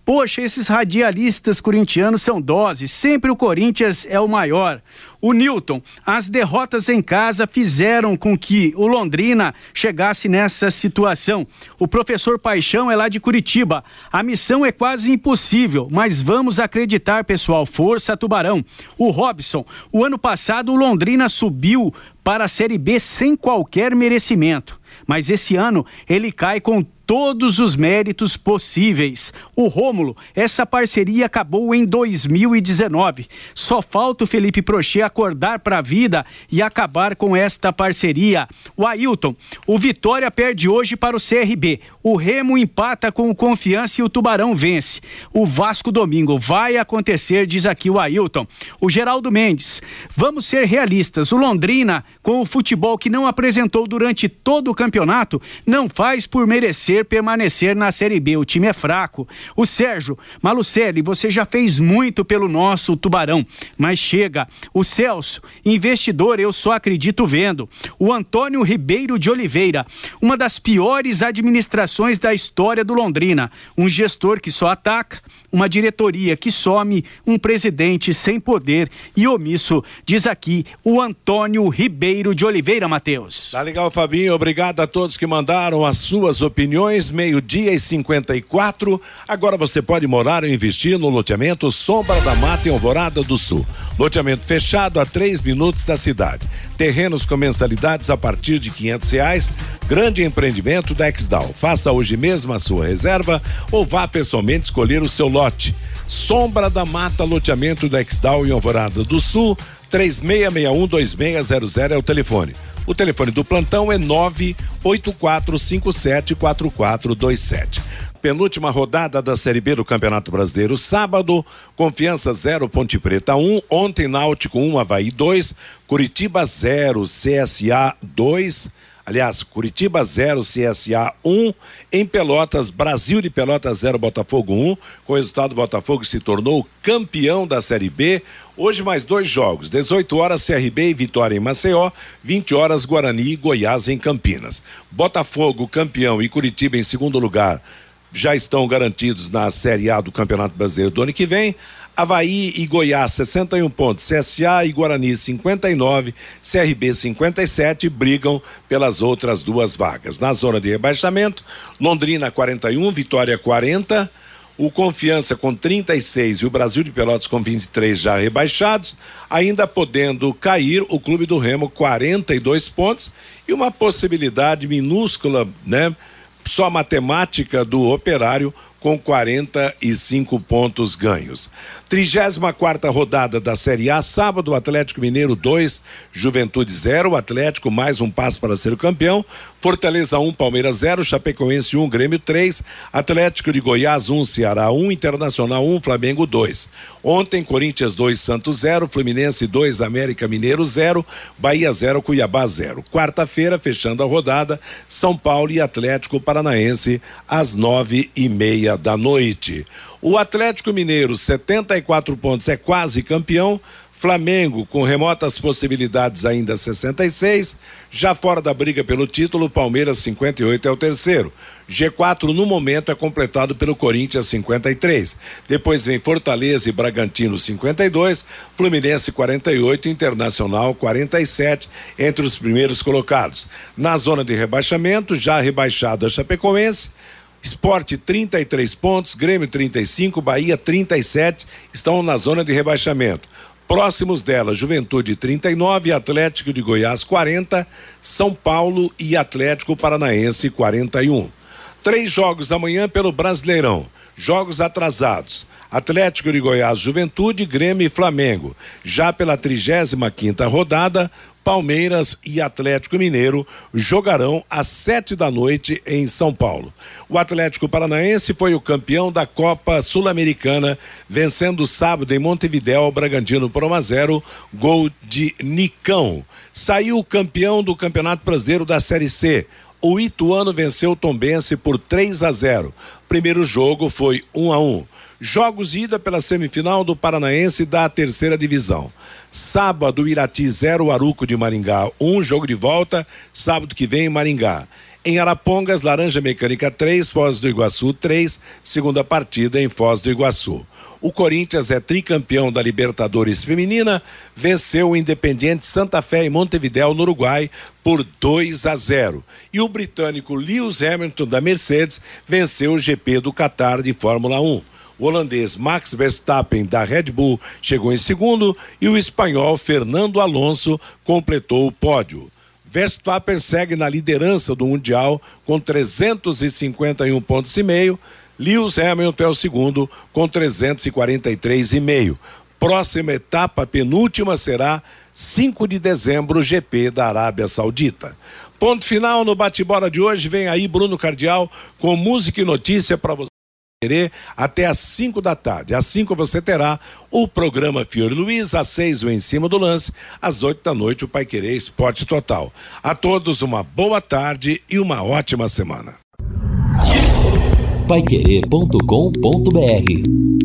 Poxa, esses radialistas corintianos são doses, sempre o Corinthians é o maior. O Newton, as derrotas em casa fizeram com que o Londrina chegasse nessa situação. O professor Paixão é lá de Curitiba. A missão é quase impossível, mas vamos acreditar, pessoal. Força Tubarão. O Robson, o ano passado o Londrina subiu para a Série B sem qualquer merecimento. Mas esse ano ele cai com todos os méritos possíveis. O Rômulo, essa parceria acabou em 2019. Só falta o Felipe Prochê acordar para a vida e acabar com esta parceria. O Ailton, o Vitória perde hoje para o CRB. O Remo empata com o Confiança e o Tubarão vence. O Vasco domingo vai acontecer, diz aqui o Ailton. O Geraldo Mendes, vamos ser realistas. O Londrina, com o futebol que não apresentou durante todo o campeonato, não faz por merecer permanecer na Série B. O time é fraco. O Sérgio Malucelli, você já fez muito pelo nosso Tubarão, mas chega. O Celso, investidor, eu só acredito vendo. O Antônio Ribeiro de Oliveira, uma das piores administrações da história do Londrina. Um gestor que só ataca, uma diretoria que some, um presidente sem poder e omisso, diz aqui o Antônio Ribeiro de Oliveira, Matheus. Tá legal, Fabinho. Obrigado a todos que mandaram as suas opiniões. Meio-dia e 54. Agora você pode morar ou investir no loteamento Sombra da Mata em Alvorada do Sul. Loteamento fechado a três minutos da cidade. Terrenos com mensalidades a partir de quinhentos reais. Grande empreendimento da Exdal. Faça hoje mesmo a sua reserva ou vá pessoalmente escolher o seu lote. Sombra da Mata, loteamento da Exdal em Alvorada do Sul. 36612600 é o telefone. O telefone do plantão é 984574427. Penúltima rodada da Série B do Campeonato Brasileiro, sábado, Confiança 0, Ponte Preta 1, um, ontem Náutico 1, um, Havaí 2, Curitiba 0, CSA 2, aliás, Curitiba 0, CSA 1, em Pelotas, Brasil de Pelotas 0, Botafogo 1, com o resultado Botafogo se tornou campeão da Série B. Hoje mais dois jogos, 18 horas CRB e Vitória em Maceió, 20 horas Guarani e Goiás em Campinas. Botafogo campeão e Curitiba em segundo lugar já estão garantidos na Série A do Campeonato Brasileiro do ano que vem. Havaí e Goiás 61 pontos, CSA e Guarani 59, CRB 57 brigam pelas outras duas vagas. Na zona de rebaixamento, Londrina 41, Vitória 40, o Confiança com 36 e o Brasil de Pelotas com 23 já rebaixados, ainda podendo cair o Clube do Remo 42 pontos e uma possibilidade minúscula, né? só matemática do operário com 45 pontos ganhos. 34 rodada da Série A, sábado, Atlético Mineiro 2, Juventude 0, Atlético mais um passo para ser campeão, Fortaleza 1, um, Palmeiras 0, Chapecoense 1, um, Grêmio 3, Atlético de Goiás 1, um, Ceará 1, Internacional 1, Flamengo 2. Ontem, Corinthians 2, Santos 0, Fluminense 2, América Mineiro 0, Bahia 0, Cuiabá 0. Quarta-feira, fechando a rodada, São Paulo e Atlético Paranaense às nove e meia da noite. O Atlético Mineiro, 74 pontos, é quase campeão. Flamengo, com remotas possibilidades ainda 66. Já fora da briga pelo título, Palmeiras 58 é o terceiro. G4 no momento é completado pelo Corinthians 53. Depois vem Fortaleza e Bragantino 52, Fluminense 48, Internacional 47 entre os primeiros colocados. Na zona de rebaixamento, já rebaixado a Chapecoense, Esporte 33 pontos, Grêmio 35, Bahia 37 estão na zona de rebaixamento. Próximos dela, Juventude 39, Atlético de Goiás 40, São Paulo e Atlético Paranaense 41. Três jogos amanhã pelo Brasileirão. Jogos atrasados. Atlético de Goiás, Juventude, Grêmio e Flamengo. Já pela 35 quinta rodada, Palmeiras e Atlético Mineiro jogarão às sete da noite em São Paulo. O Atlético Paranaense foi o campeão da Copa Sul-Americana, vencendo sábado em Montevidéu o Bragantino por 1 a 0, gol de Nicão. Saiu campeão do Campeonato Brasileiro da Série C. O Ituano venceu o Tombense por 3 a 0. Primeiro jogo foi 1 a 1. Jogos ida pela semifinal do Paranaense da terceira divisão. Sábado, Irati 0, Aruco de Maringá, um jogo de volta, sábado que vem em Maringá. Em Arapongas, Laranja Mecânica 3, Foz do Iguaçu 3, segunda partida em Foz do Iguaçu. O Corinthians é tricampeão da Libertadores Feminina, venceu o Independiente Santa Fé em Montevidéu, no Uruguai, por 2 a 0. E o britânico Lewis Hamilton da Mercedes venceu o GP do Qatar de Fórmula 1. O holandês Max Verstappen da Red Bull chegou em segundo e o espanhol Fernando Alonso completou o pódio. Verstappen segue na liderança do Mundial com 351 pontos e meio. Lewis Hamilton é o segundo com 343,5. Próxima etapa, penúltima, será 5 de dezembro, GP da Arábia Saudita. Ponto final no bate-bola de hoje. Vem aí Bruno Cardial com música e notícia para você até às 5 da tarde. Às 5 você terá o programa Fiore Luiz, às 6 o Em Cima do Lance, às 8 da noite o Pai Querer Esporte Total. A todos uma boa tarde e uma ótima semana. Paiquerê.com.br